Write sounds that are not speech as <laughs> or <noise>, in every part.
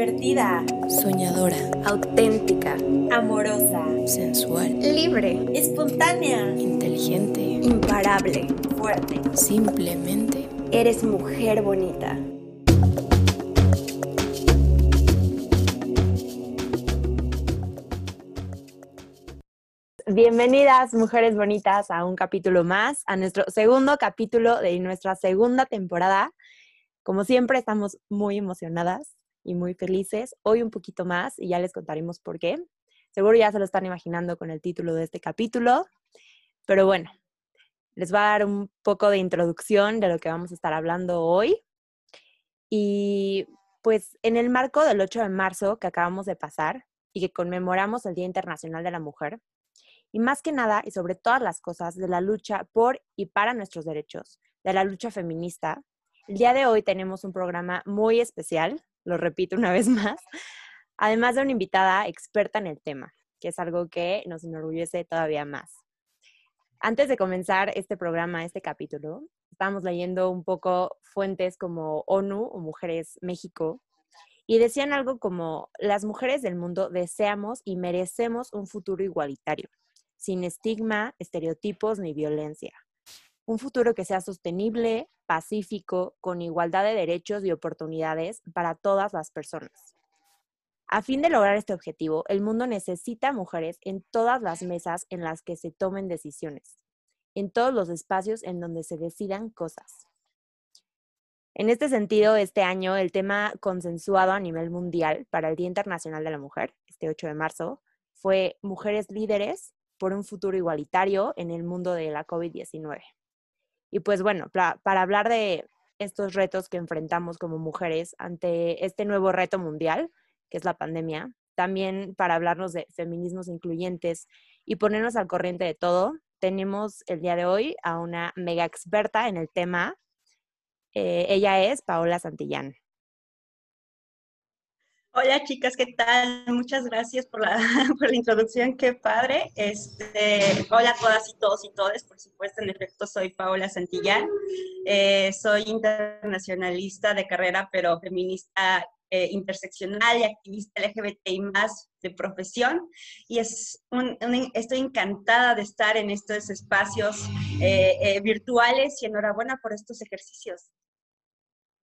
divertida, soñadora, auténtica, amorosa, sensual, libre, espontánea, inteligente, imparable, fuerte. Simplemente eres mujer bonita. Bienvenidas, mujeres bonitas, a un capítulo más, a nuestro segundo capítulo de nuestra segunda temporada. Como siempre, estamos muy emocionadas y muy felices. Hoy un poquito más y ya les contaremos por qué. Seguro ya se lo están imaginando con el título de este capítulo, pero bueno, les va a dar un poco de introducción de lo que vamos a estar hablando hoy. Y pues en el marco del 8 de marzo que acabamos de pasar y que conmemoramos el Día Internacional de la Mujer, y más que nada y sobre todas las cosas de la lucha por y para nuestros derechos, de la lucha feminista, el día de hoy tenemos un programa muy especial lo repito una vez <laughs> más, además de una invitada experta en el tema, que es algo que nos enorgullece todavía más. Antes de comenzar este programa, este capítulo, estábamos leyendo un poco fuentes como ONU o Mujeres México y decían algo como, las mujeres del mundo deseamos y merecemos un futuro igualitario, sin estigma, estereotipos ni violencia. Un futuro que sea sostenible, pacífico, con igualdad de derechos y oportunidades para todas las personas. A fin de lograr este objetivo, el mundo necesita mujeres en todas las mesas en las que se tomen decisiones, en todos los espacios en donde se decidan cosas. En este sentido, este año el tema consensuado a nivel mundial para el Día Internacional de la Mujer, este 8 de marzo, fue Mujeres líderes por un futuro igualitario en el mundo de la COVID-19. Y pues bueno, para hablar de estos retos que enfrentamos como mujeres ante este nuevo reto mundial, que es la pandemia, también para hablarnos de feminismos incluyentes y ponernos al corriente de todo, tenemos el día de hoy a una mega experta en el tema. Eh, ella es Paola Santillán. Hola chicas, ¿qué tal? Muchas gracias por la, <laughs> por la introducción, qué padre. Este, hola a todas y todos y todas, por supuesto, en efecto soy Paola Santillán, eh, soy internacionalista de carrera, pero feminista eh, interseccional y activista LGBTI más de profesión y es estoy encantada de estar en estos espacios eh, virtuales y enhorabuena por estos ejercicios.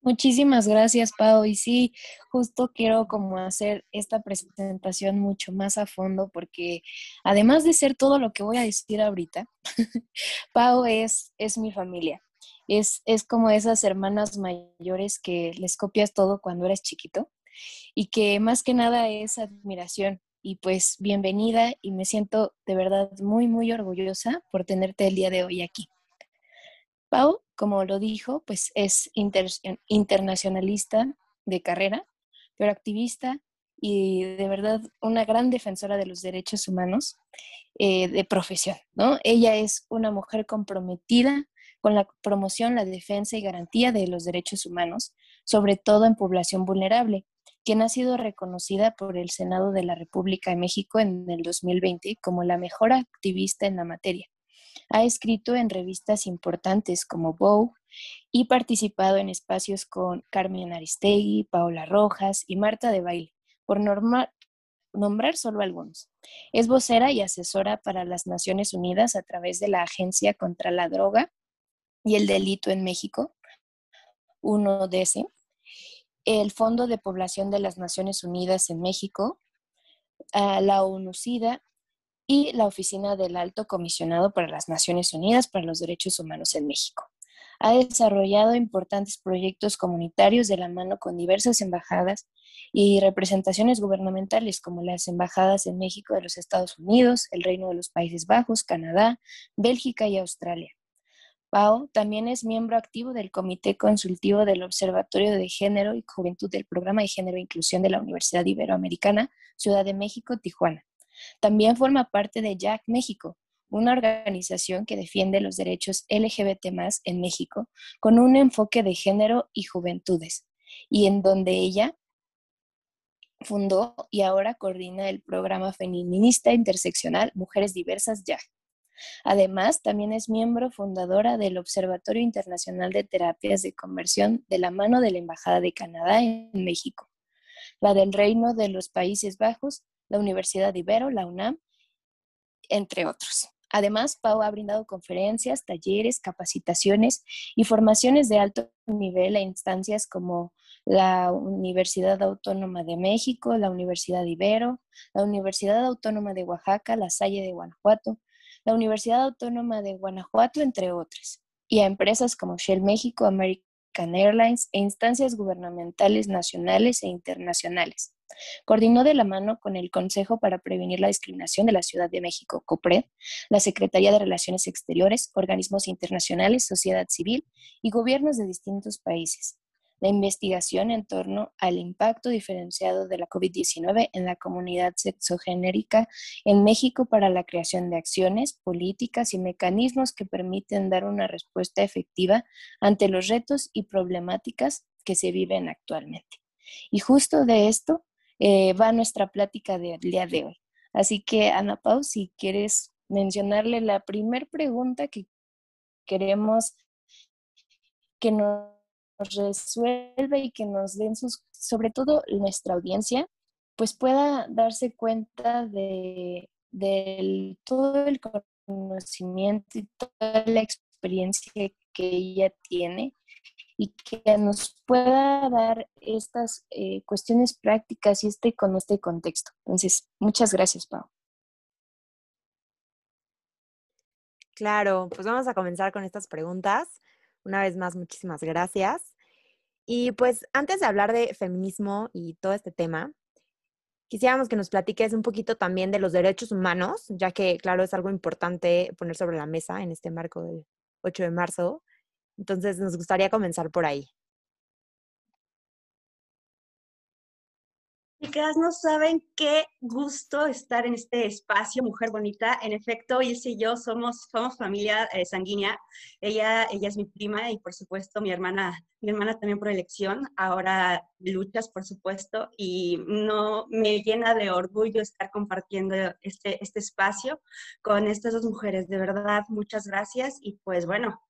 Muchísimas gracias, Pau. Y sí, justo quiero como hacer esta presentación mucho más a fondo porque además de ser todo lo que voy a decir ahorita, <laughs> Pau es, es mi familia. Es, es como esas hermanas mayores que les copias todo cuando eres chiquito y que más que nada es admiración. Y pues bienvenida y me siento de verdad muy, muy orgullosa por tenerte el día de hoy aquí. Pau, como lo dijo, pues es internacionalista de carrera, pero activista y de verdad una gran defensora de los derechos humanos eh, de profesión, ¿no? Ella es una mujer comprometida con la promoción, la defensa y garantía de los derechos humanos, sobre todo en población vulnerable, quien ha sido reconocida por el Senado de la República de México en el 2020 como la mejor activista en la materia. Ha escrito en revistas importantes como Vogue y participado en espacios con Carmen Aristegui, Paola Rojas y Marta de Baile, por nombrar solo algunos. Es vocera y asesora para las Naciones Unidas a través de la Agencia contra la Droga y el Delito en México, 1DS, el Fondo de Población de las Naciones Unidas en México, la ONU-SIDA y la Oficina del Alto Comisionado para las Naciones Unidas para los Derechos Humanos en México. Ha desarrollado importantes proyectos comunitarios de la mano con diversas embajadas y representaciones gubernamentales como las embajadas en México de los Estados Unidos, el Reino de los Países Bajos, Canadá, Bélgica y Australia. Pau también es miembro activo del Comité Consultivo del Observatorio de Género y Juventud del Programa de Género e Inclusión de la Universidad Iberoamericana, Ciudad de México, Tijuana. También forma parte de Jack México, una organización que defiende los derechos LGBT en México con un enfoque de género y juventudes, y en donde ella fundó y ahora coordina el programa feminista interseccional Mujeres Diversas Jack. Además, también es miembro fundadora del Observatorio Internacional de Terapias de Conversión de la mano de la Embajada de Canadá en México. la del Reino de los Países Bajos, la Universidad de Ibero, la UNAM, entre otros. Además, Pau ha brindado conferencias, talleres, capacitaciones y formaciones de alto nivel a instancias como la Universidad Autónoma de México, la Universidad de Ibero, la Universidad Autónoma de Oaxaca, la Salle de Guanajuato, la Universidad Autónoma de Guanajuato, entre otras, y a empresas como Shell México, American Airlines e instancias gubernamentales nacionales e internacionales. Coordinó de la mano con el Consejo para Prevenir la Discriminación de la Ciudad de México, COPRED, la Secretaría de Relaciones Exteriores, organismos internacionales, sociedad civil y gobiernos de distintos países. La investigación en torno al impacto diferenciado de la COVID-19 en la comunidad sexogenérica en México para la creación de acciones, políticas y mecanismos que permiten dar una respuesta efectiva ante los retos y problemáticas que se viven actualmente. Y justo de esto eh, va nuestra plática del día de hoy. Así que, Ana Pau, si quieres mencionarle la primera pregunta que queremos que nos resuelva y que nos den sus, sobre todo nuestra audiencia, pues pueda darse cuenta de todo el conocimiento y toda la experiencia que ella tiene y que nos pueda dar estas eh, cuestiones prácticas y este con este contexto. Entonces, muchas gracias, Pau. Claro, pues vamos a comenzar con estas preguntas. Una vez más, muchísimas gracias. Y pues antes de hablar de feminismo y todo este tema, quisiéramos que nos platiques un poquito también de los derechos humanos, ya que, claro, es algo importante poner sobre la mesa en este marco del 8 de marzo. Entonces, nos gustaría comenzar por ahí. Chicas, no saben qué gusto estar en este espacio, Mujer Bonita. En efecto, Ilse y yo somos, somos familia eh, sanguínea. Ella, ella es mi prima y, por supuesto, mi hermana, mi hermana también por elección. Ahora luchas, por supuesto, y no me llena de orgullo estar compartiendo este, este espacio con estas dos mujeres. De verdad, muchas gracias. Y pues bueno,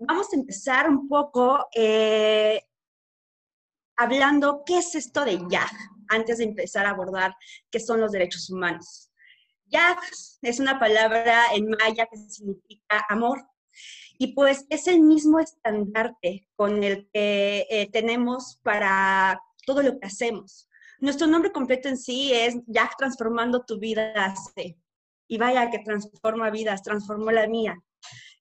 vamos a empezar un poco eh, hablando qué es esto de YAG, antes de empezar a abordar qué son los derechos humanos. YAG es una palabra en maya que significa amor. Y pues es el mismo estandarte con el que eh, tenemos para todo lo que hacemos. Nuestro nombre completo en sí es YAG Transformando tu vida. Y vaya que transforma vidas, transformó la mía.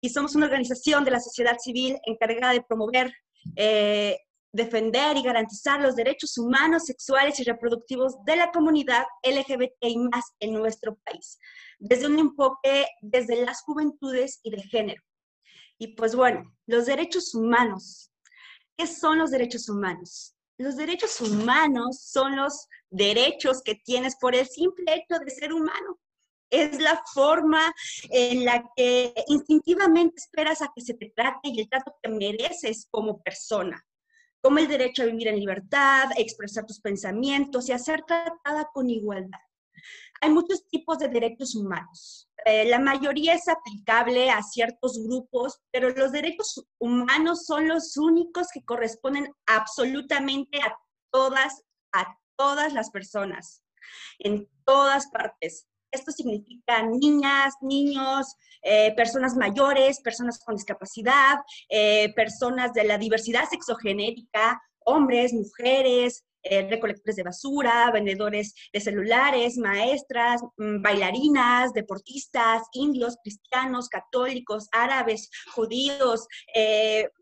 Y somos una organización de la sociedad civil encargada de promover eh, defender y garantizar los derechos humanos, sexuales y reproductivos de la comunidad LGBTI más en nuestro país, desde un enfoque desde las juventudes y de género. Y pues bueno, los derechos humanos. ¿Qué son los derechos humanos? Los derechos humanos son los derechos que tienes por el simple hecho de ser humano. Es la forma en la que instintivamente esperas a que se te trate y el trato que mereces como persona como el derecho a vivir en libertad, a expresar tus pensamientos y a ser tratada con igualdad. Hay muchos tipos de derechos humanos. Eh, la mayoría es aplicable a ciertos grupos, pero los derechos humanos son los únicos que corresponden absolutamente a todas, a todas las personas, en todas partes. Esto significa niñas, niños, eh, personas mayores, personas con discapacidad, eh, personas de la diversidad sexogenérica, hombres, mujeres, eh, recolectores de basura, vendedores de celulares, maestras, mm, bailarinas, deportistas, indios, cristianos, católicos, árabes, judíos,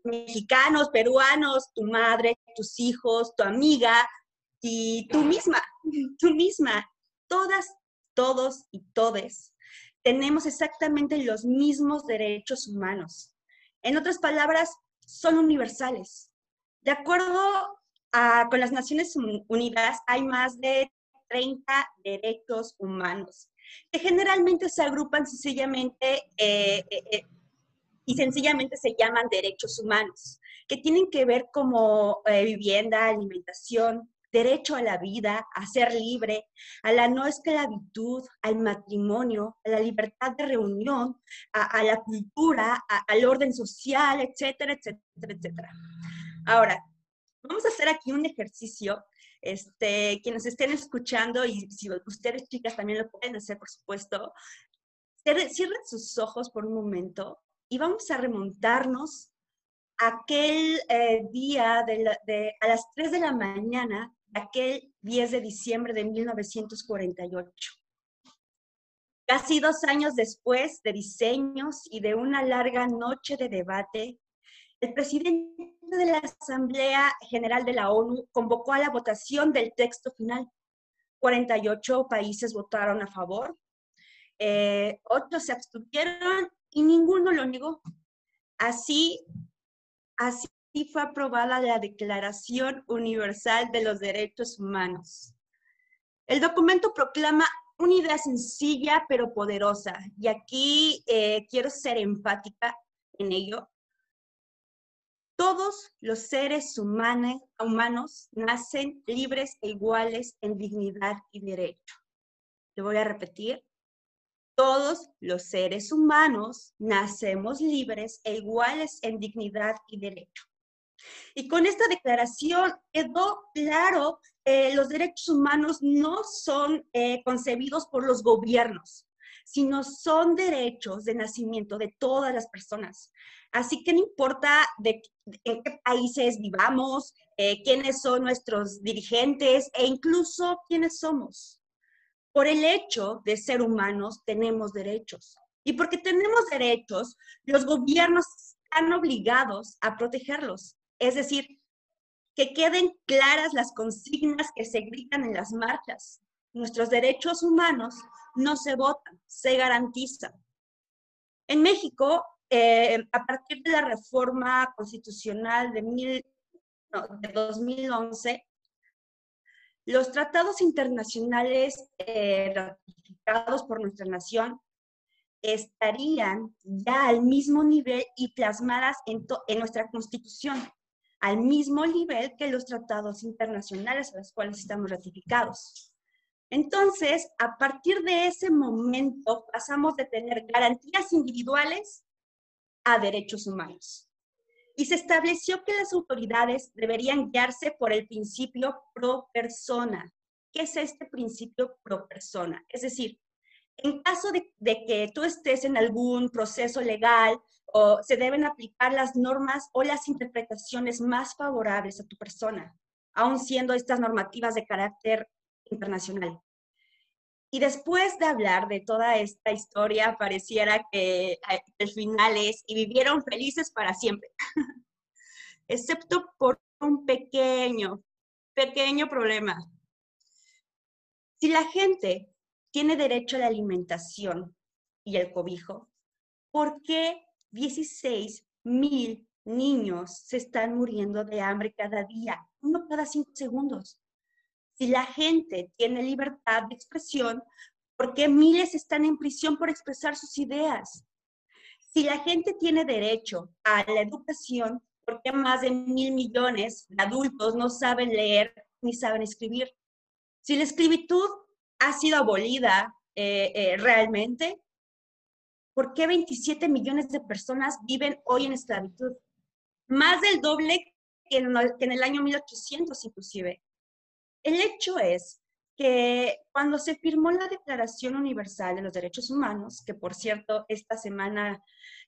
mexicanos, peruanos, tu madre, tus hijos, tu amiga y tú misma, tú misma. Todas todos y todes, tenemos exactamente los mismos derechos humanos. En otras palabras, son universales. De acuerdo con las Naciones Unidas, hay más de 30 derechos humanos, que generalmente se agrupan sencillamente eh, eh, eh, y sencillamente se llaman derechos humanos, que tienen que ver como vivienda, alimentación, derecho a la vida, a ser libre, a la no esclavitud, al matrimonio, a la libertad de reunión, a, la cultura, al orden social, etcétera, etcétera, etcétera. Ahora, vamos a hacer aquí un ejercicio. Este, quienes estén escuchando y si ustedes chicas también lo pueden hacer, por supuesto, cierren sus ojos por un momento y vamos a remontarnos a aquel eh, día de, a las 3 de la mañana, aquel 10 de diciembre de 1948. Casi dos años después de diseños y de una larga noche de debate, el presidente de la Asamblea General de la ONU convocó a la votación del texto final. 48 países votaron a favor, eh, otros se abstuvieron y ninguno lo negó. Así, así fue aprobada la Declaración Universal de los Derechos Humanos. El documento proclama una idea sencilla pero poderosa, y aquí eh, quiero ser empática en ello. Todos los seres humanos, humanos nacen libres e iguales en dignidad y derecho. Te voy a repetir. Todos los seres humanos nacemos libres e iguales en dignidad y derecho. Y con esta declaración quedó claro que los derechos humanos no son eh, concebidos por los gobiernos, sino son derechos de nacimiento de todas las personas. Así que no importa de, en qué países vivamos, eh, quiénes son nuestros dirigentes e incluso quiénes somos. Por el hecho de ser humanos tenemos derechos. Y porque tenemos derechos, los gobiernos están obligados a protegerlos. Es decir, que queden claras las consignas que se gritan en las marchas. Nuestros derechos humanos no se votan, se garantizan. En México, eh, a partir de la reforma constitucional de, de 2011, los tratados internacionales eh, ratificados por nuestra nación estarían ya al mismo nivel y plasmadas en nuestra constitución, al mismo nivel que los tratados internacionales a los cuales estamos ratificados. Entonces, a partir de ese momento pasamos de tener garantías individuales a derechos humanos y se estableció que las autoridades deberían guiarse por el principio pro persona. ¿Qué es este principio pro persona? Es decir, en caso de, que tú estés en algún proceso legal o se deben aplicar las normas o las interpretaciones más favorables a tu persona, aun siendo estas normativas de carácter internacional. Y después de hablar de toda esta historia, pareciera que eh, el final es y vivieron felices para siempre, <laughs> excepto por un pequeño, pequeño problema. Si la gente tiene derecho a la alimentación y el cobijo, ¿por qué 16 mil niños se están muriendo de hambre cada día, uno cada cinco segundos? Si la gente tiene libertad de expresión, ¿por qué miles están en prisión por expresar sus ideas? Si la gente tiene derecho a la educación, ¿por qué más de mil millones de adultos no saben leer ni saben escribir? Si la esclavitud ha sido abolida eh, eh, realmente, ¿por qué 27 millones de personas viven hoy en esclavitud? Más del doble que en, el año 1800 inclusive. El hecho es que cuando se firmó la Declaración Universal de los Derechos Humanos, que por cierto esta semana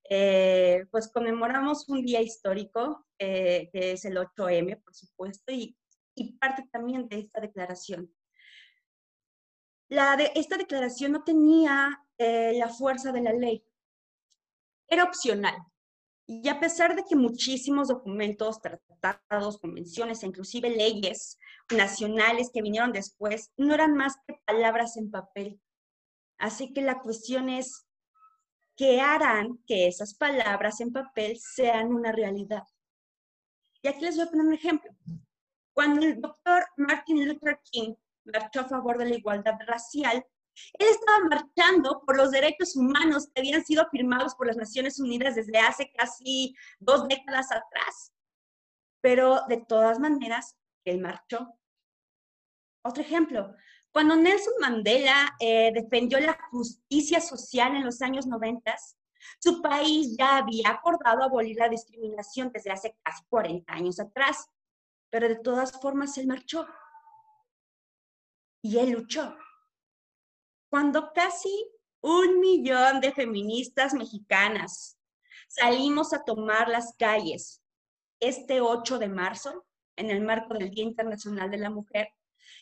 eh, pues conmemoramos un día histórico, eh, que es el 8M, por supuesto, y, parte también de esta declaración. La de, esta declaración no tenía eh, la fuerza de la ley, era opcional. Y a pesar de que muchísimos documentos, tratados, convenciones e inclusive leyes nacionales que vinieron después no eran más que palabras en papel. Así que la cuestión es, ¿qué harán que esas palabras en papel sean una realidad? Y aquí les voy a poner un ejemplo. Cuando el doctor Martin Luther King marchó a favor de la igualdad racial, él estaba marchando por los derechos humanos que habían sido firmados por las Naciones Unidas desde hace casi dos décadas atrás. Pero de todas maneras, él marchó. Otro ejemplo, cuando Nelson Mandela eh, defendió la justicia social en los años 90, su país ya había acordado abolir la discriminación desde hace casi 40 años atrás. pero de todas formas él marchó y él luchó. Cuando casi un millón de feministas mexicanas salimos a tomar las calles este 8 de marzo, en el marco del Día Internacional de la Mujer,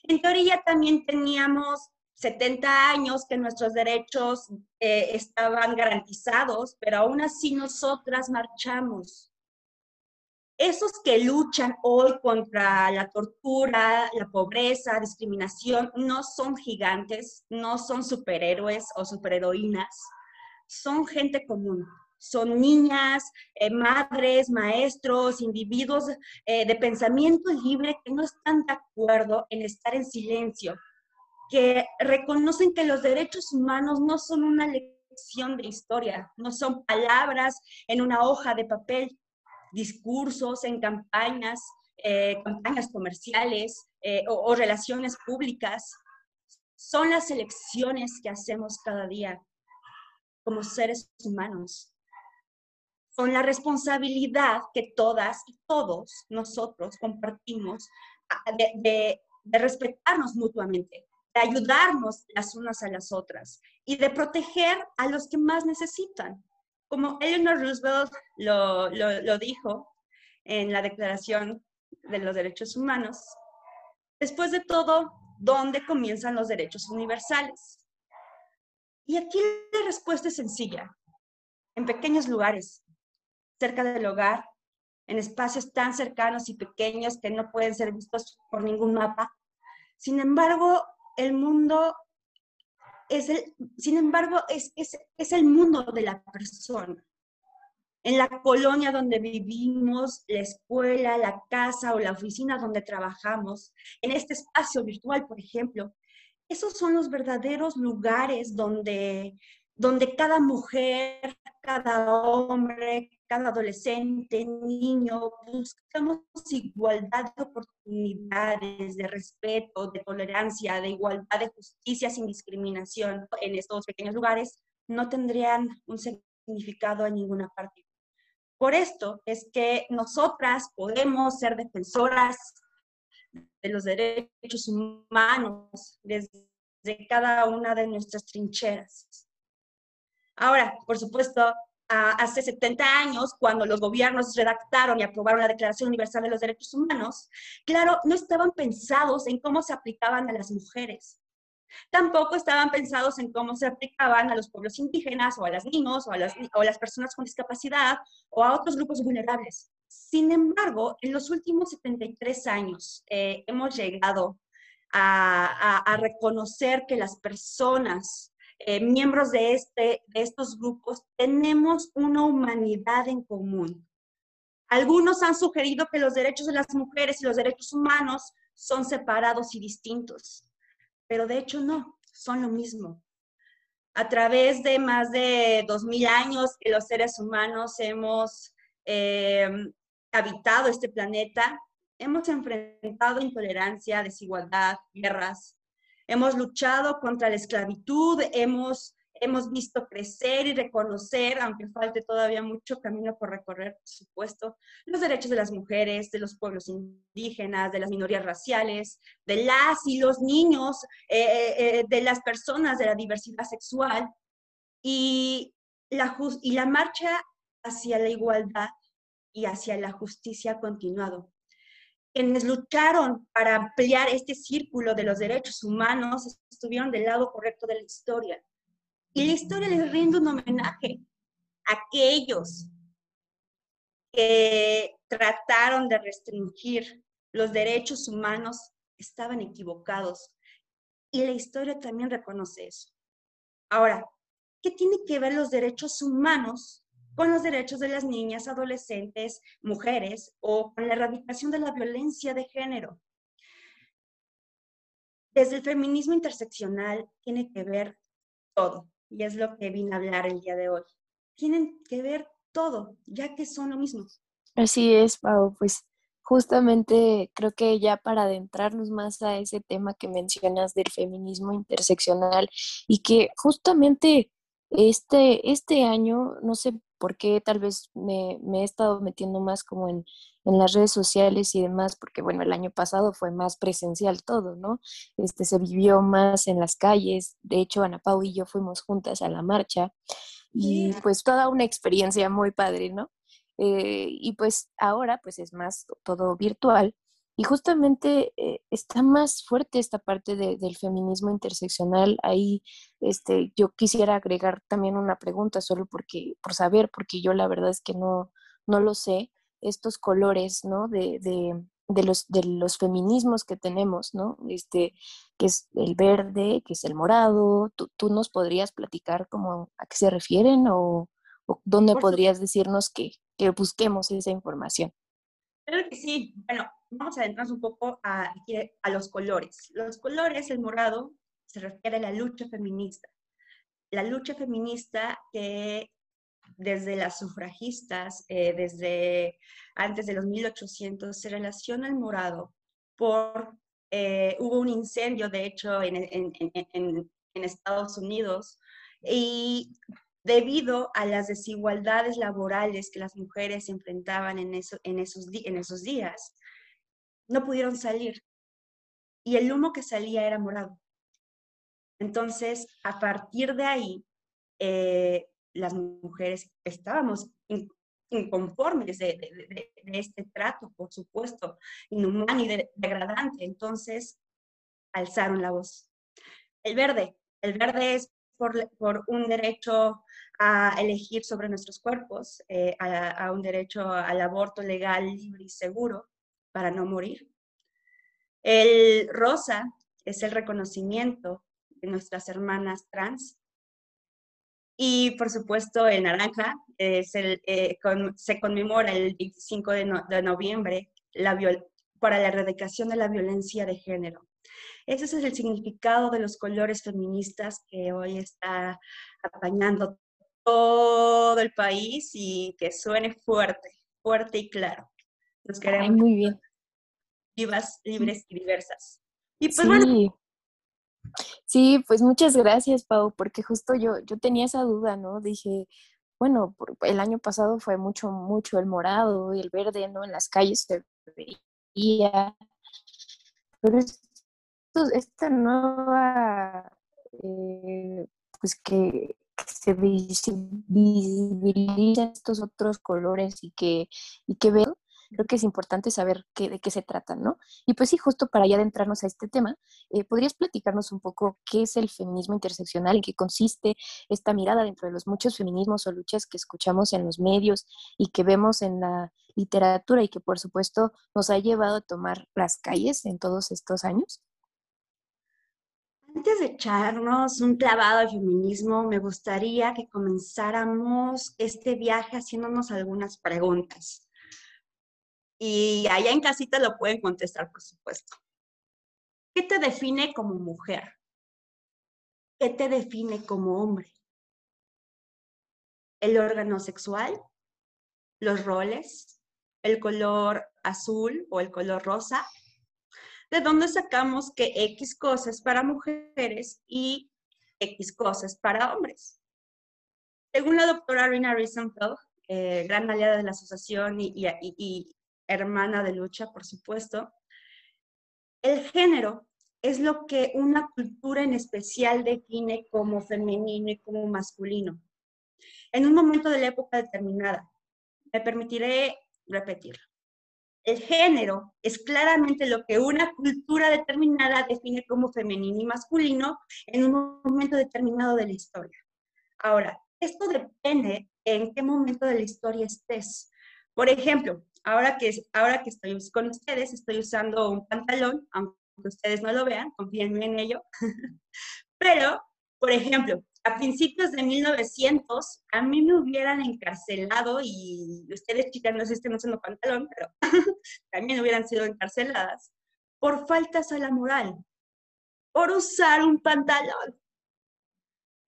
en teoría también teníamos 70 años que nuestros derechos eh, estaban garantizados, pero aún así nosotras marchamos. Esos que luchan hoy contra la tortura, la pobreza, discriminación, no son gigantes, no son superhéroes o superheroínas, son gente común, son niñas, eh, madres, maestros, individuos eh, de pensamiento libre que no están de acuerdo en estar en silencio, que reconocen que los derechos humanos no son una lección de historia, no son palabras en una hoja de papel, discursos en campañas, eh, campañas comerciales o relaciones públicas. Son las elecciones que hacemos cada día como seres humanos con la responsabilidad que todas y todos nosotros compartimos de, respetarnos mutuamente, de ayudarnos las unas a las otras y de proteger a los que más necesitan. Como Eleanor Roosevelt lo, lo dijo en la Declaración de los Derechos Humanos, después de todo, ¿dónde comienzan los derechos universales? Y aquí la respuesta es sencilla, en pequeños lugares, cerca del hogar, en espacios tan cercanos y pequeños que no pueden ser vistos por ningún mapa. Sin embargo, el mundo es el, sin embargo, es, es, es el mundo de la persona. En la colonia donde vivimos, la escuela, la casa o la oficina donde trabajamos, en este espacio virtual, por ejemplo, esos son los verdaderos lugares donde, donde cada mujer, cada hombre, cada adolescente, niño, buscamos igualdad de oportunidades, de respeto, de tolerancia, de igualdad, de justicia sin discriminación en estos pequeños lugares, no tendrían un significado en ninguna parte. Por esto es que nosotras podemos ser defensoras de los derechos humanos desde cada una de nuestras trincheras. Ahora, por supuesto, hace 70 años, cuando los gobiernos redactaron y aprobaron la Declaración Universal de los Derechos Humanos, claro, no estaban pensados en cómo se aplicaban a las mujeres. Tampoco estaban pensados en cómo se aplicaban a los pueblos indígenas o a las niños o a las, personas con discapacidad o a otros grupos vulnerables. Sin embargo, en los últimos 73 años eh, hemos llegado a reconocer que las personas eh, miembros de, este, de estos grupos tenemos una humanidad en común. Algunos han sugerido que los derechos de las mujeres y los derechos humanos son separados y distintos, pero de hecho no, son lo mismo. A través de más de dos mil años que los seres humanos hemos eh, habitado este planeta, hemos enfrentado intolerancia, desigualdad, guerras, hemos luchado contra la esclavitud, hemos, hemos visto crecer y reconocer, aunque falte todavía mucho camino por recorrer, por supuesto, los derechos de las mujeres, de los pueblos indígenas, de las minorías raciales, de las y los niños, eh, eh, eh, de las personas de la diversidad sexual. Y la, y la marcha hacia la igualdad y hacia la justicia ha continuado quienes lucharon para ampliar este círculo de los derechos humanos estuvieron del lado correcto de la historia. Y la historia les rinde un homenaje a aquellos que trataron de restringir los derechos humanos estaban equivocados. Y la historia también reconoce eso. Ahora, ¿qué tiene que ver los derechos humanos con los derechos de las niñas, adolescentes, mujeres o con la erradicación de la violencia de género. Desde el feminismo interseccional tiene que ver todo, y es lo que vine a hablar el día de hoy. Tienen que ver todo, ya que son lo mismo. Así es, Pau, pues justamente creo que ya para adentrarnos más a ese tema que mencionas del feminismo interseccional y que justamente este, este año, no sé por qué, tal vez me, me he estado metiendo más como en, en, las redes sociales y demás, porque bueno, el año pasado fue más presencial todo, ¿no? Este, se vivió más en las calles, de hecho Ana Pau y yo fuimos juntas a la marcha y pues toda una experiencia muy padre, ¿no? Eh, y pues ahora pues es más todo virtual y justamente eh, está más fuerte esta parte del feminismo interseccional. Ahí este, yo quisiera agregar también una pregunta solo porque, por saber, porque yo la verdad es que no, no lo sé, estos colores, ¿no? De, de, de, los, de los feminismos que tenemos, ¿no? Este, que es el verde, que es el morado. ¿Tú, tú nos podrías platicar como a qué se refieren o, o dónde podrías decirnos que, que busquemos esa información? Creo que sí. Bueno, vamos a adentrarnos un poco a, a los colores. Los colores, el morado, se refiere a la lucha feminista. La lucha feminista que desde las sufragistas, eh, desde antes de los 1800, se relaciona al morado por, eh, hubo un incendio, de hecho, en, en, en, en Estados Unidos, y debido a las desigualdades laborales que las mujeres enfrentaban en, eso, esos, en esos días, no pudieron salir. Y el humo que salía era morado. Entonces, a partir de ahí, eh, las mujeres estábamos inconformes de, este trato, por supuesto, inhumano y degradante. Entonces, alzaron la voz. El verde, el verde es por, por un derecho a elegir sobre nuestros cuerpos, eh, a, un derecho al aborto legal, libre y seguro para no morir. El rosa es el reconocimiento de nuestras hermanas trans. Y por supuesto el naranja es el, eh, se conmemora el 25 de, noviembre para la erradicación de la violencia de género. Ese es el significado de los colores feministas que hoy está apañando todo el país y que suene fuerte, fuerte y claro. Queremos muy bien. vivas, libres y diversas. Y pues sí. bueno. Sí, pues muchas gracias, Pau, porque justo yo, yo tenía esa duda, ¿no? Dije, bueno, el año pasado fue mucho, mucho el morado y el verde, ¿no? En las calles se veía. Pero esta nueva, eh, pues que, se visibilizan estos otros colores y que, y que veo, creo que es importante saber de qué se trata, ¿no? Y pues sí, justo para ya adentrarnos a este tema, eh, ¿podrías platicarnos un poco qué es el feminismo interseccional, en qué consiste esta mirada dentro de los muchos feminismos o luchas que escuchamos en los medios y que vemos en la literatura y que por supuesto nos ha llevado a tomar las calles en todos estos años? Antes de echarnos un clavado al feminismo, me gustaría que comenzáramos este viaje haciéndonos algunas preguntas. Y allá en casita lo pueden contestar, por supuesto. ¿Qué te define como mujer? ¿Qué te define como hombre? ¿El órgano sexual? ¿Los roles? ¿El color azul o el color rosa? de dónde sacamos que X cosas para mujeres y X cosas para hombres. Según la doctora Rina Risenfeld, eh, gran aliada de la asociación y, y hermana de lucha, por supuesto, el género es lo que una cultura en especial define como femenino y como masculino. En un momento de la época determinada, me permitiré repetirlo. El género es claramente lo que una cultura determinada define como femenino y masculino en un momento determinado de la historia. Ahora, esto depende en qué momento de la historia estés. Por ejemplo, ahora que, ahora que estoy con ustedes, estoy usando un pantalón, aunque ustedes no lo vean, confíenme en ello. <laughs> Pero, por ejemplo, a principios de 1900, a mí me hubieran encarcelado y ustedes, chicas, no sé si no siendo pantalón, pero <laughs> también hubieran sido encarceladas por faltas a la moral, por usar un pantalón.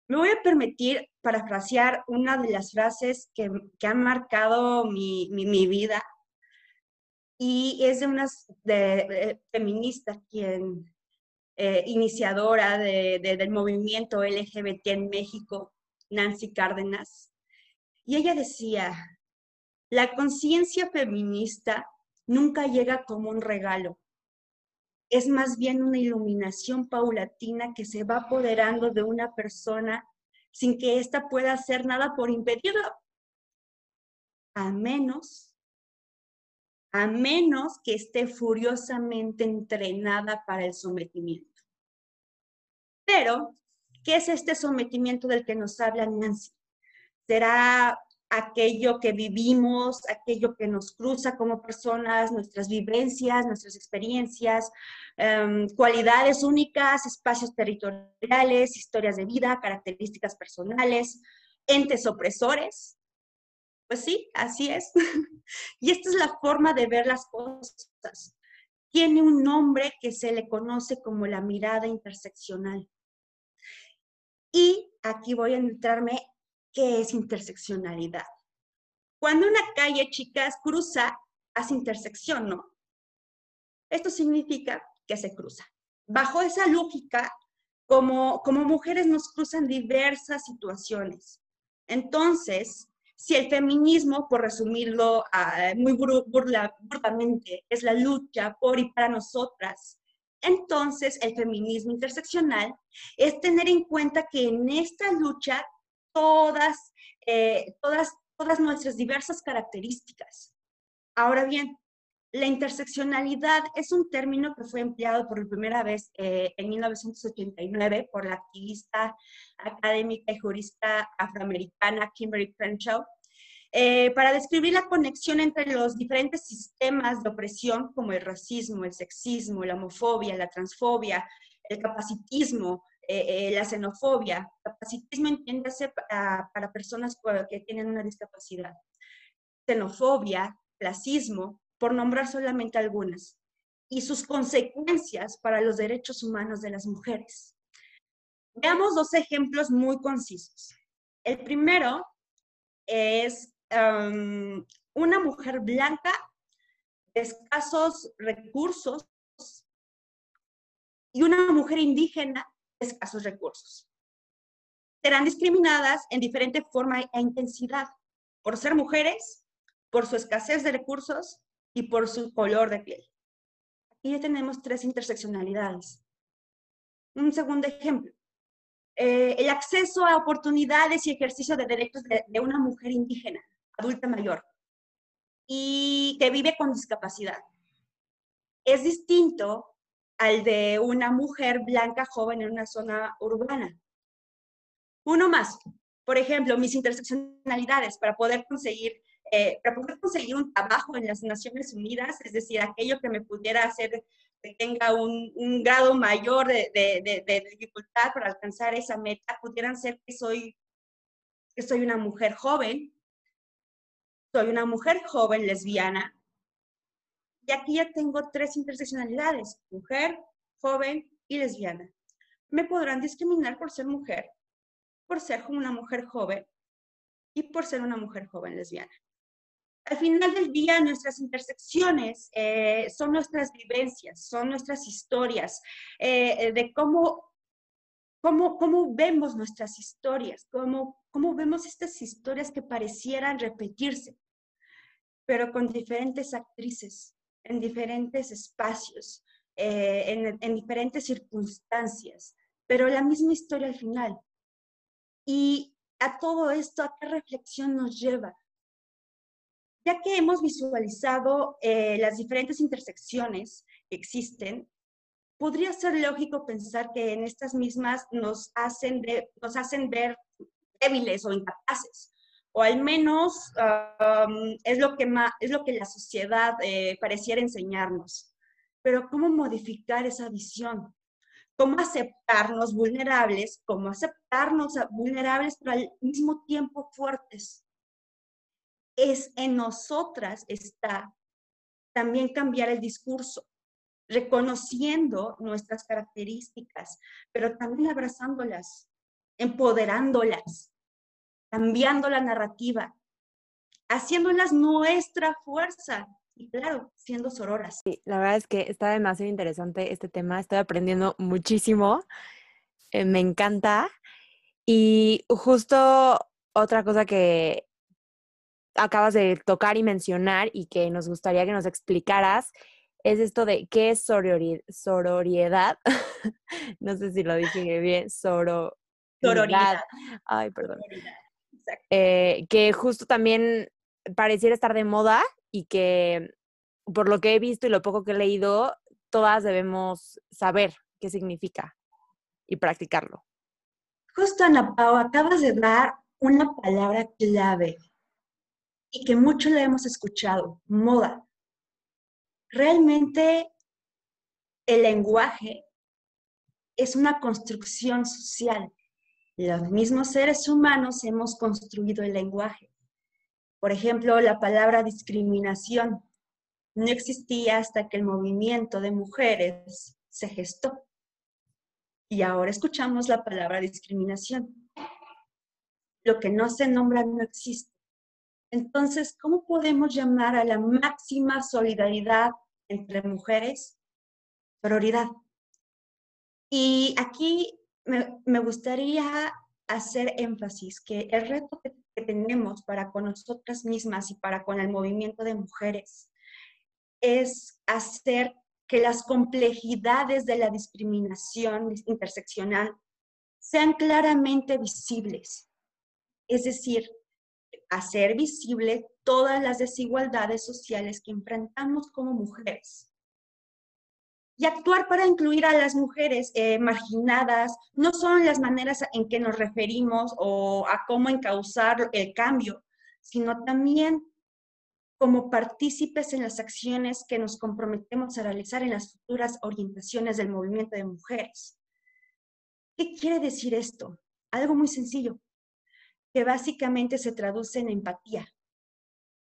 Me voy a permitir parafrasear una de las frases que, que han marcado mi, mi, vida. Y es de una feminista quien eh, iniciadora de, del movimiento LGBT en México Nancy Cárdenas, y ella decía, la conciencia feminista nunca llega como un regalo, es más bien una iluminación paulatina que se va apoderando de una persona sin que ésta pueda hacer nada por impedirlo, a menos, a menos que esté furiosamente entrenada para el sometimiento. Pero, ¿qué es este sometimiento del que nos habla Nancy? ¿Será aquello que vivimos, aquello que nos cruza como personas, nuestras vivencias, nuestras experiencias, em, cualidades únicas, espacios territoriales, historias de vida, características personales, entes opresores. Pues sí, así es. <laughs> y esta es la forma de ver las cosas. Tiene un nombre que se le conoce como la mirada interseccional. Y aquí voy a entrarme qué es interseccionalidad. Cuando una calle, chicas, cruza, hace intersección, ¿no? Esto significa que se cruza. Bajo esa lógica, como, como mujeres nos cruzan diversas situaciones. Entonces, si el feminismo, por resumirlo uh, muy burdamente, es la lucha por y para nosotras, entonces el feminismo interseccional es tener en cuenta que en esta lucha todas, eh, todas, todas nuestras diversas características. Ahora bien, la interseccionalidad es un término que fue empleado por primera vez eh, en 1989 por la activista académica y jurista afroamericana Kimberly Crenshaw eh, para describir la conexión entre los diferentes sistemas de opresión como el racismo, el sexismo, la homofobia, la transfobia, el capacitismo, eh, eh, la xenofobia. Capacitismo entiéndase para, para personas que tienen una discapacidad. Xenofobia, clasismo, por nombrar solamente algunas, y sus consecuencias para los derechos humanos de las mujeres. Veamos dos ejemplos muy concisos. El primero es um, una mujer blanca de escasos recursos y una mujer indígena escasos recursos. Serán discriminadas en diferente forma e intensidad por ser mujeres, por su escasez de recursos y por su color de piel. Aquí ya tenemos tres interseccionalidades. Un segundo ejemplo. Eh, el acceso a oportunidades y ejercicio de derechos de, de una mujer indígena, adulta mayor, y que vive con discapacidad. Es distinto al de una mujer blanca joven en una zona urbana. Uno más, por ejemplo, mis interseccionalidades para poder conseguir, eh, para poder conseguir un trabajo en las Naciones Unidas, es decir, aquello que me pudiera hacer que tenga un, grado mayor de, de, de, dificultad para alcanzar esa meta, pudieran ser que soy, que soy una mujer joven, soy una mujer joven lesbiana, y aquí ya tengo tres interseccionalidades, mujer, joven y lesbiana. Me podrán discriminar por ser mujer, por ser una mujer joven y por ser una mujer joven lesbiana. Al final del día, nuestras intersecciones eh, son nuestras vivencias, son nuestras historias, eh, de cómo, cómo, cómo vemos nuestras historias, cómo, cómo vemos estas historias que parecieran repetirse, pero con diferentes actrices, en diferentes espacios, eh, en, en diferentes circunstancias, pero la misma historia al final. Y a todo esto, ¿a qué reflexión nos lleva? Ya que hemos visualizado eh, las diferentes intersecciones que existen, podría ser lógico pensar que en estas mismas nos hacen, de, nos hacen ver débiles o incapaces o al menos es, lo que es lo que la sociedad eh, pareciera enseñarnos. Pero ¿cómo modificar esa visión? ¿Cómo aceptarnos vulnerables? ¿Cómo aceptarnos vulnerables pero al mismo tiempo fuertes? Es en nosotras está también cambiar el discurso, reconociendo nuestras características, pero también abrazándolas, empoderándolas, cambiando la narrativa, haciéndolas nuestra fuerza y claro, siendo sororas. Sí, la verdad es que está demasiado interesante este tema, estoy aprendiendo muchísimo, eh, me encanta Y justo otra cosa que acabas de tocar y mencionar y que nos gustaría que nos explicaras es esto de qué es sororidad. <laughs> no sé si lo dije bien, soro Sororidad. Ay, perdón. Sororidad. Eh, que justo también pareciera estar de moda y que por lo que he visto y lo poco que he leído, todas debemos saber qué significa y practicarlo. Justo, Ana Pau, acabas de dar una palabra clave y que mucho la hemos escuchado, moda. Realmente el lenguaje es una construcción social. Los mismos seres humanos hemos construido el lenguaje. Por ejemplo, la palabra discriminación no existía hasta que el movimiento de mujeres se gestó. Y ahora escuchamos la palabra discriminación. Lo que no se nombra no existe. Entonces, ¿cómo podemos llamar a la máxima solidaridad entre mujeres? Sororidad. Y aquí me, gustaría hacer énfasis que el reto que, que tenemos para con nosotras mismas y para con el movimiento de mujeres es hacer que las complejidades de la discriminación interseccional sean claramente visibles. Es decir, hacer visible todas las desigualdades sociales que enfrentamos como mujeres. Y actuar para incluir a las mujeres eh, marginadas, no son las maneras en que nos referimos o a cómo encauzar el cambio, sino también como partícipes en las acciones que nos comprometemos a realizar en las futuras orientaciones del movimiento de mujeres. ¿Qué quiere decir esto? Algo muy sencillo, que básicamente se traduce en empatía.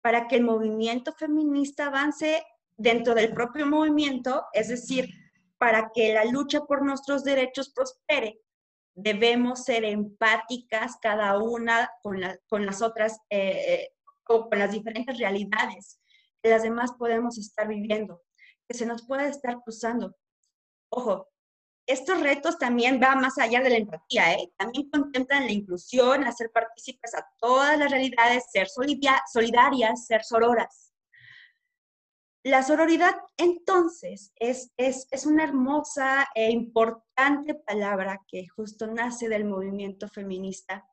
Para que el movimiento feminista avance dentro del propio movimiento, es decir, para que la lucha por nuestros derechos prospere, debemos ser empáticas cada una con, con las otras eh, o con las diferentes realidades que las demás podemos estar viviendo, que se nos puede estar cruzando. Ojo, estos retos también van más allá de la empatía, ¿eh? también contemplan la inclusión, hacer partícipes a todas las realidades, ser solidarias, ser sororas. La sororidad, entonces, es, es, es, una hermosa e importante palabra que justo nace del movimiento feminista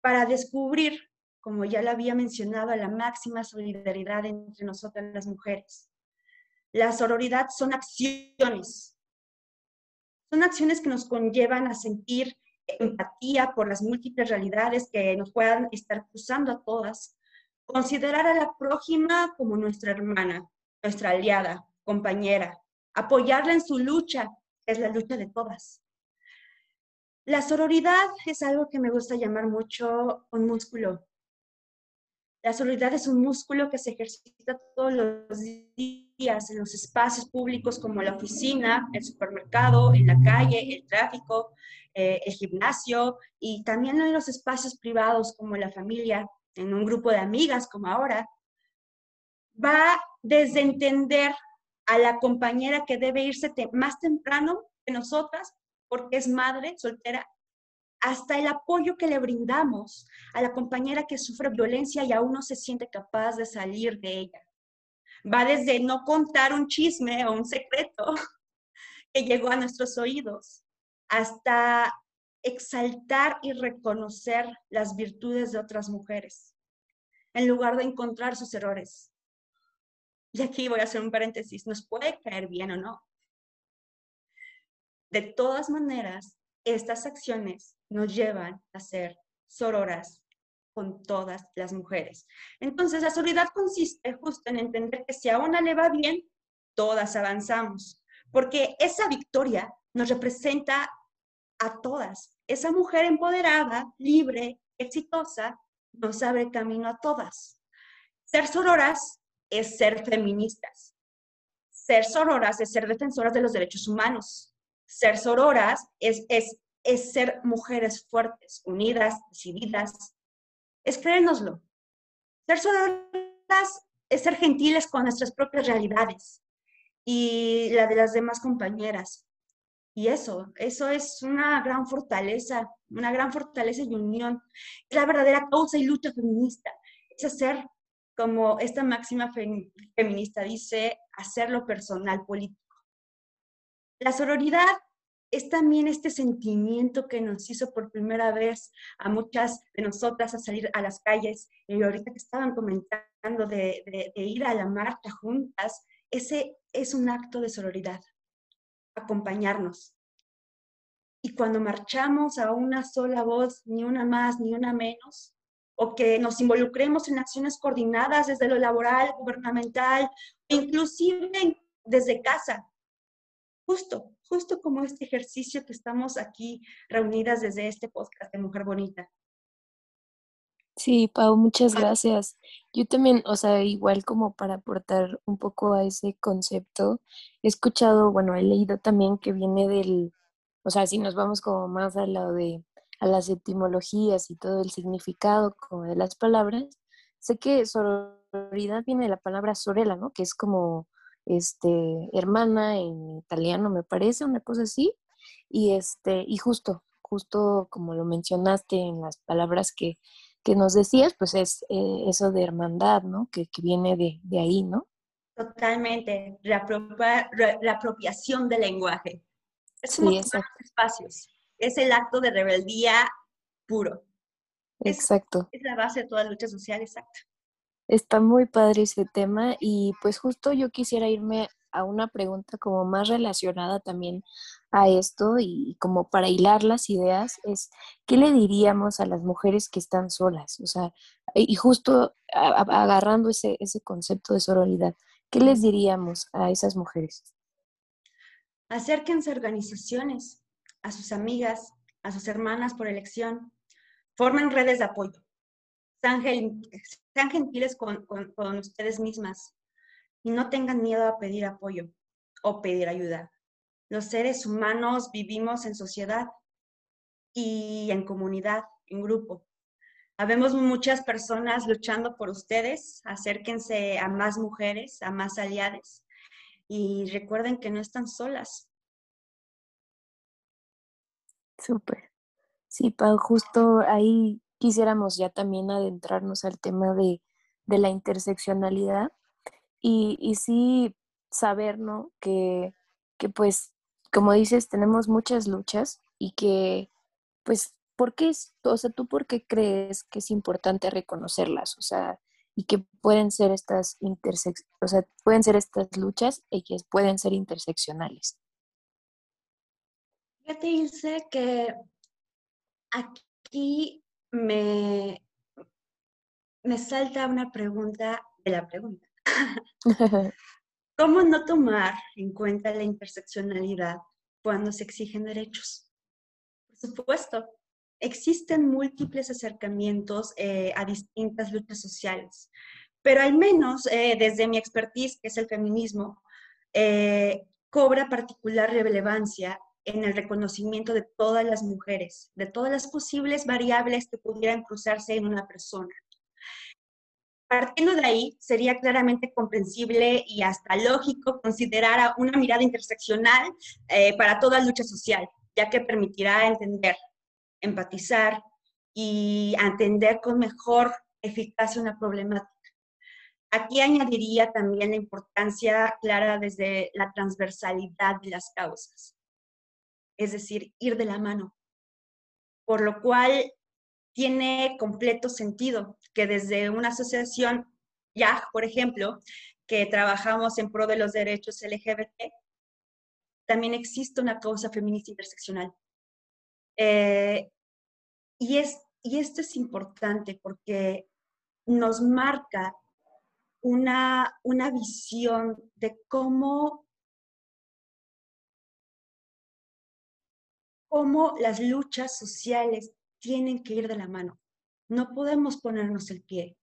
para descubrir como ya lo había mencionado, la máxima solidaridad entre nosotras las mujeres. La sororidad son acciones, son acciones que nos conllevan a sentir empatía por las múltiples realidades que nos puedan estar cruzando a todas, considerar a la prójima como nuestra hermana, nuestra aliada, compañera, apoyarla en su lucha, es la lucha de todas. La sororidad es algo que me gusta llamar mucho un músculo, la solidaridad es un músculo que se ejercita todos los días en los espacios públicos como la oficina, el supermercado, en la calle, el tráfico, eh, el gimnasio y también en los espacios privados como la familia, en un grupo de amigas como ahora. Va desde entender a la compañera que debe irse más temprano que nosotras porque es madre soltera hasta el apoyo que le brindamos a la compañera que sufre violencia y aún no se siente capaz de salir de ella. Va desde no contar un chisme o un secreto <laughs> que llegó a nuestros oídos, hasta exaltar y reconocer las virtudes de otras mujeres, en lugar de encontrar sus errores. Y aquí voy a hacer un paréntesis, nos puede caer bien o no. De todas maneras, estas acciones nos llevan a ser sororas con todas las mujeres. Entonces, la solidaridad consiste justo en entender que si a una le va bien, todas avanzamos, porque esa victoria nos representa a todas. Esa mujer empoderada, libre, exitosa, nos abre camino a todas. Ser sororas es ser feministas. Ser sororas es ser defensoras de los derechos humanos ser sororas es, es, es ser mujeres fuertes, unidas, decididas. Es creérnoslo. Ser sororas es ser gentiles con nuestras propias realidades y la de las demás compañeras. Y eso, eso es una gran fortaleza, una gran fortaleza y unión. Es la verdadera causa y lucha feminista. Es hacer, como esta máxima feminista dice, hacerlo personal político. La sororidad es también este sentimiento que nos hizo por primera vez a muchas de nosotras a salir a las calles. Y ahorita que estaban comentando de, de ir a la marcha juntas, ese es un acto de sororidad, acompañarnos. Y cuando marchamos a una sola voz, ni una más ni una menos, o que nos involucremos en acciones coordinadas desde lo laboral, gubernamental, inclusive desde casa, justo, justo como este ejercicio que estamos aquí reunidas desde este podcast de Mujer Bonita. Sí, Pau, muchas gracias. Yo también, o sea, igual como para aportar un poco a ese concepto, he escuchado, bueno, he leído también que viene del, o sea, si nos vamos como más a lo de, a las etimologías y todo el significado como de las palabras, sé que sororidad viene de la palabra sorella, ¿no? Que es como este, hermana en italiano, me parece, una cosa así. Y, este, y justo, justo como lo mencionaste en las palabras que, que nos decías, pues es eh, eso de hermandad, ¿no? Que, que viene de, de, ahí, ¿no? Totalmente, la apropiación del lenguaje. Es sí, espacios. Es el acto de rebeldía puro. Exacto. Es, es la base de toda lucha social, exacto. Está muy padre ese tema y pues justo yo quisiera irme a una pregunta como más relacionada también a esto y como para hilar las ideas es, ¿qué le diríamos a las mujeres que están solas? O sea, y justo agarrando ese, ese concepto de sororidad, ¿qué les diríamos a esas mujeres? Acérquense a organizaciones, a sus amigas, a sus hermanas por elección, formen redes de apoyo sean, gentiles con, con ustedes mismas y no tengan miedo a pedir apoyo o pedir ayuda. Los seres humanos vivimos en sociedad y en comunidad, en grupo. Habemos muchas personas luchando por ustedes. Acérquense a más mujeres, a más aliadas y recuerden que no están solas. Súper. Sí, Pau, justo ahí quisiéramos ya también adentrarnos al tema de, la interseccionalidad y, y, sí saber, ¿no? Que, que pues, como dices, tenemos muchas luchas y que, pues, ¿por qué es, o sea, tú por qué crees que es importante reconocerlas? O sea, y que pueden ser estas intersex o sea, pueden ser estas luchas y que pueden ser interseccionales. Ya te dice que aquí me, me salta una pregunta de la pregunta. <laughs> ¿Cómo no tomar en cuenta la interseccionalidad cuando se exigen derechos? Por supuesto, existen múltiples acercamientos eh, a distintas luchas sociales, pero al menos eh, desde mi expertise, que es el feminismo, eh, cobra particular relevancia en el reconocimiento de todas las mujeres, de todas las posibles variables que pudieran cruzarse en una persona. Partiendo de ahí, sería claramente comprensible y hasta lógico considerar una mirada interseccional eh, para toda lucha social, ya que permitirá entender, empatizar y entender con mejor eficacia una problemática. Aquí añadiría también la importancia clara desde la transversalidad de las causas es decir, ir de la mano. Por lo cual tiene completo sentido que desde una asociación, ya, por ejemplo, que trabajamos en pro de los derechos LGBT, también existe una causa feminista interseccional. Eh, y, es, y esto es importante porque nos marca una, una visión de cómo cómo las luchas sociales tienen que ir de la mano. No podemos ponernos el pie.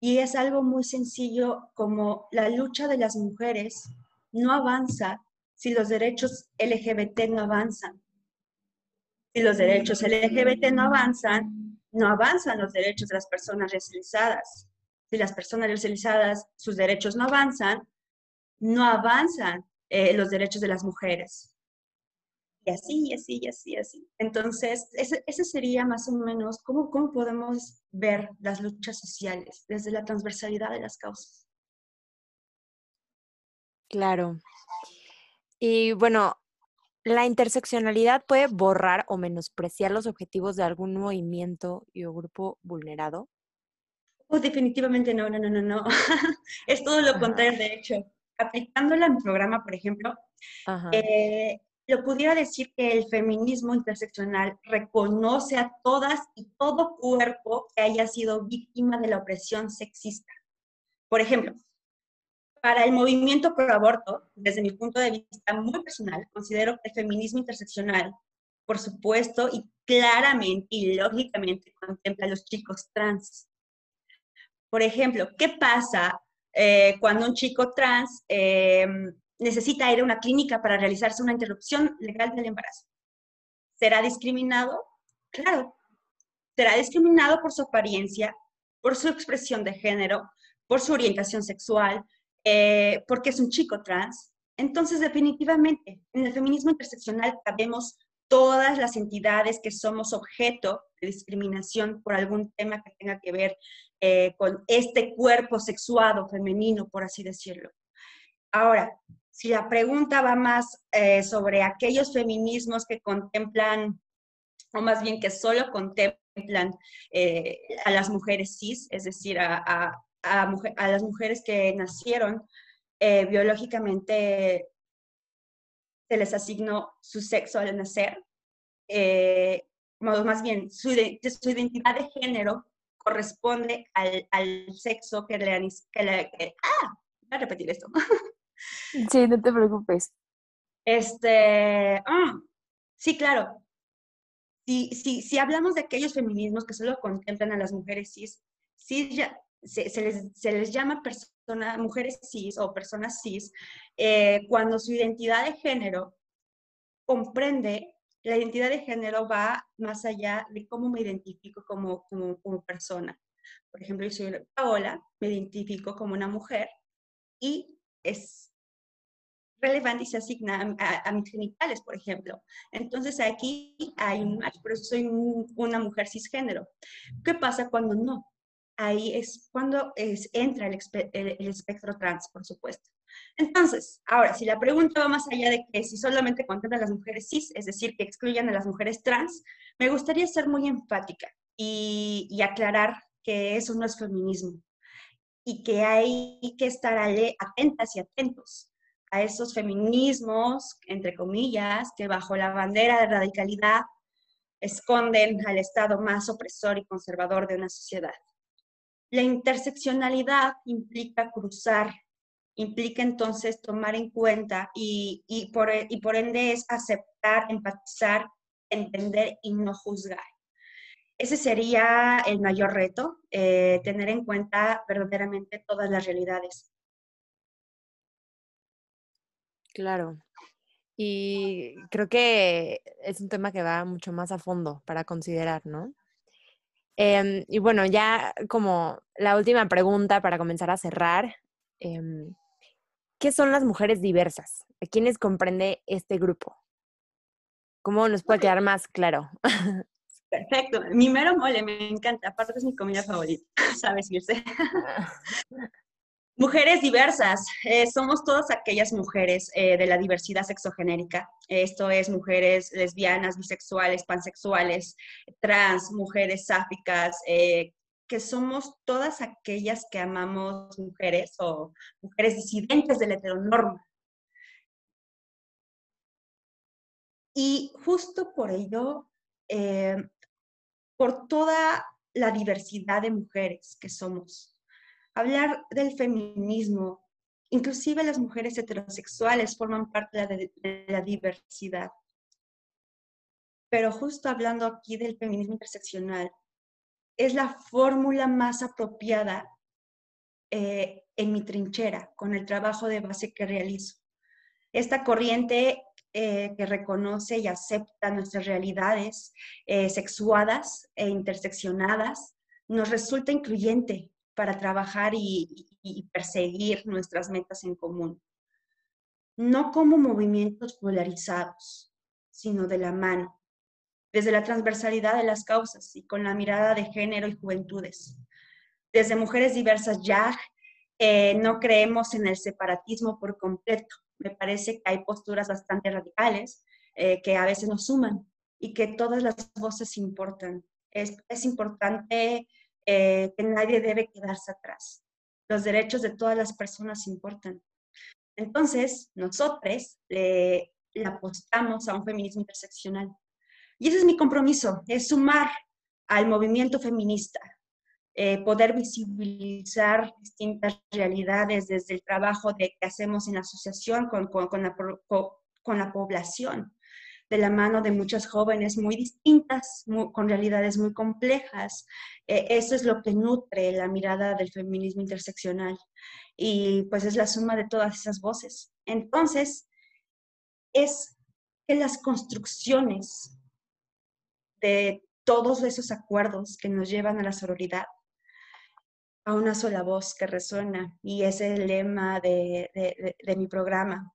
Y es algo muy sencillo como la lucha de las mujeres no avanza si los derechos LGBT no avanzan. Si los derechos LGBT no avanzan, no avanzan los derechos de las personas racializadas. Si las personas racializadas, sus derechos no avanzan, no avanzan eh, los derechos de las mujeres. Y así, y así, y así, y así. Entonces, ese, ese sería más o menos cómo, cómo podemos ver las luchas sociales desde la transversalidad de las causas. Claro. Y bueno, ¿la interseccionalidad puede borrar o menospreciar los objetivos de algún movimiento y o grupo vulnerado? Oh, definitivamente no, no, no, no, no. <laughs> es todo lo Ajá. contrario, de hecho. Aplicándola en programa, por ejemplo, eh, lo pudiera decir que el feminismo interseccional reconoce a todas y todo cuerpo que haya sido víctima de la opresión sexista. Por ejemplo, para el movimiento pro aborto, desde mi punto de vista muy personal, considero que el feminismo interseccional, por supuesto y claramente y lógicamente, contempla a los chicos trans. Por ejemplo, ¿qué pasa eh, cuando un chico trans eh, necesita ir a una clínica para realizarse una interrupción legal del embarazo? ¿Será discriminado? Claro. Será discriminado por su apariencia, por su expresión de género, por su orientación sexual, eh, porque es un chico trans. Entonces, definitivamente, en el feminismo interseccional cabemos todas las entidades que somos objeto de discriminación por algún tema que tenga que ver eh, con este cuerpo sexuado femenino, por así decirlo. Ahora, si la pregunta va más eh, sobre aquellos feminismos que contemplan, o más bien que solo contemplan eh, a las mujeres cis, es decir, a, a, a, a las mujeres que nacieron eh, biológicamente, se les asignó su sexo al nacer, más bien su, su, identidad de género corresponde al, al sexo que le han... Que le, que, ah, voy a repetir esto. <laughs> Sí, no te preocupes. Este, ah, sí, claro. Si, si, si hablamos de aquellos feminismos que solo contemplan a las mujeres cis, cis ya, se, se, les, se, les, llama persona, mujeres cis o personas cis eh, cuando su identidad de género comprende, la identidad de género va más allá de cómo me identifico como, como, como persona. Por ejemplo, yo soy Paola, me identifico como una mujer y es relevante y se asigna a, a, mis genitales, por ejemplo. Entonces aquí hay un match, por eso soy un, una mujer cisgénero. ¿Qué pasa cuando no? Ahí es cuando es, entra el, el, el, espectro trans, por supuesto. Entonces, ahora, si la pregunta va más allá de que si solamente contempla a las mujeres cis, es decir, que excluyan a las mujeres trans, me gustaría ser muy enfática y, y aclarar que eso no es feminismo y que hay que estar atentas y atentos a esos feminismos, entre comillas, que bajo la bandera de radicalidad esconden al Estado más opresor y conservador de una sociedad. La interseccionalidad implica cruzar, implica entonces tomar en cuenta y, y, por, y por ende es aceptar, empatizar, entender y no juzgar. Ese sería el mayor reto, eh, tener en cuenta verdaderamente todas las realidades. Claro. Y creo que es un tema que va mucho más a fondo para considerar, ¿no? Eh, y bueno, ya como la última pregunta para comenzar a cerrar, eh, ¿qué son las mujeres diversas? ¿A quiénes comprende este grupo? ¿Cómo nos puede quedar más claro? <laughs> Perfecto. Mi mero mole me encanta. Aparte es mi comida favorita. <laughs> ¿Sabes, Irse? Mujeres diversas, eh, somos todas aquellas mujeres eh, de la diversidad sexogenérica. Esto es mujeres lesbianas, bisexuales, pansexuales, trans, mujeres sáficas, eh, que somos todas aquellas que amamos mujeres o mujeres disidentes de la heteronorma. Y justo por ello, por toda la diversidad de mujeres que somos, hablar del feminismo, inclusive las mujeres heterosexuales forman parte de la, diversidad. Pero justo hablando aquí del feminismo interseccional, es la fórmula más apropiada eh, en mi trinchera, con el trabajo de base que realizo. Esta corriente eh, que reconoce y acepta nuestras realidades eh, sexuadas e interseccionadas nos resulta incluyente, para trabajar y, perseguir nuestras metas en común. No como movimientos polarizados, sino de la mano, desde la transversalidad de las causas y con la mirada de género y juventudes. Desde Mujeres Diversas ya eh, no creemos en el separatismo por completo. Me parece que hay posturas bastante radicales eh, que a veces nos suman y que todas las voces importan. Es importante eh, que nadie debe quedarse atrás. Los derechos de todas las personas importan. Entonces, nosotros le, le apostamos a un feminismo interseccional. Y ese es mi compromiso, es sumar al movimiento feminista, eh, poder visibilizar distintas realidades desde el trabajo de, que hacemos en la asociación con, con, con, la, con la, población, de la mano de muchas jóvenes muy distintas, con realidades muy complejas. Eh, eso es lo que nutre la mirada del feminismo interseccional y pues es la suma de todas esas voces. Entonces, es que las construcciones de todos esos acuerdos que nos llevan a la sororidad, a una sola voz que resuena, y es el lema de, de, mi programa.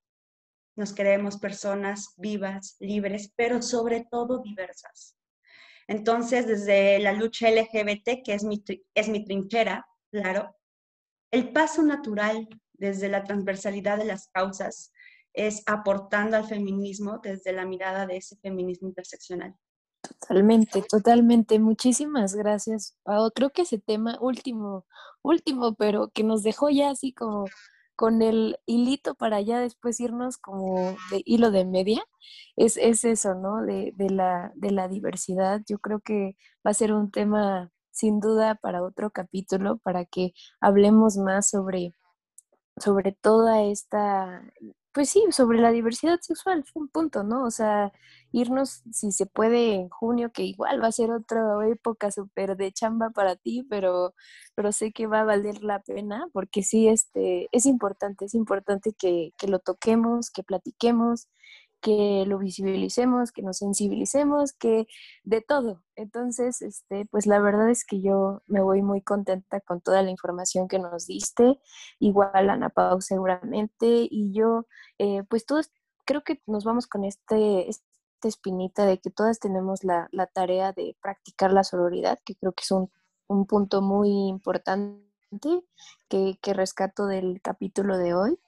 Nos queremos personas vivas, libres, pero sobre todo diversas. Entonces, desde la lucha LGBT, que es mi, trinchera, claro, el paso natural desde la transversalidad de las causas es aportando al feminismo desde la mirada de ese feminismo interseccional. Totalmente, totalmente. Muchísimas gracias, Pau. Creo que ese tema último, último, pero que nos dejó ya así como con el hilito para ya después irnos como de hilo de media, es, es eso, ¿no? De, de, la, de la diversidad. Yo creo que va a ser un tema sin duda para otro capítulo, para que hablemos más sobre, sobre toda esta pues sí, sobre la diversidad sexual, fue un punto, ¿no? O sea, irnos, si se puede, en junio, que igual va a ser otra época súper de chamba para ti, pero, pero sé que va a valer la pena, porque sí, este, es importante, es importante que, que lo toquemos, que platiquemos, que lo visibilicemos, que nos sensibilicemos, que de todo. Entonces, este, pues la verdad es que yo me voy muy contenta con toda la información que nos diste, igual Ana Pau seguramente, y yo, eh, pues todos, creo que nos vamos con este, esta espinita de que todas tenemos la, la tarea de practicar la sororidad, que creo que es un, un punto muy importante que, que rescato del capítulo de hoy.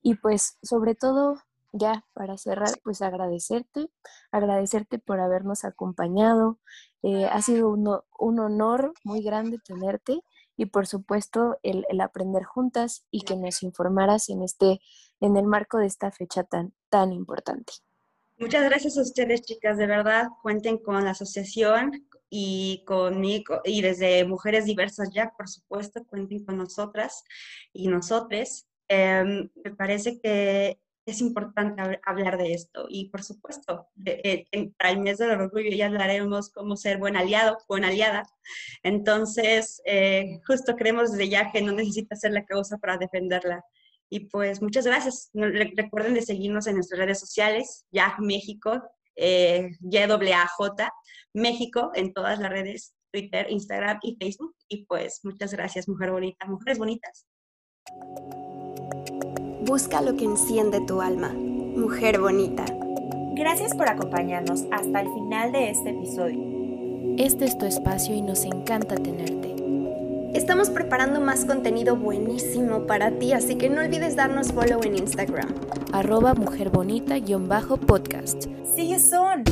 Y pues sobre todo ya para cerrar, pues agradecerte, agradecerte por habernos acompañado. Eh, ha sido un, un, honor muy grande tenerte y por supuesto el, el, aprender juntas y que nos informaras en, este, en el marco de esta fecha tan, tan importante. Muchas gracias a ustedes, chicas. De verdad, cuenten con la asociación y conmigo y desde Mujeres Diversas ya, por supuesto, cuenten con nosotras y nosotres. Eh, me parece que es importante hablar de esto. Y por supuesto, eh, para el mes del orgullo ya hablaremos cómo ser buen aliado, buena aliada. Entonces, eh, justo creemos desde ya que no necesita ser la causa para defenderla. Y pues muchas gracias. Recuerden de seguirnos en nuestras redes sociales, YAG México, eh, YAJ México, en todas las redes, Twitter, Instagram y Facebook. Y pues muchas gracias, mujer bonita, mujeres bonitas. Busca lo que enciende tu alma, mujer bonita. Gracias por acompañarnos hasta el final de este episodio. Este es tu espacio y nos encanta tenerte. Estamos preparando más contenido buenísimo para ti, así que no olvides darnos follow en Instagram. Arroba mujerbonita-podcast. See you soon.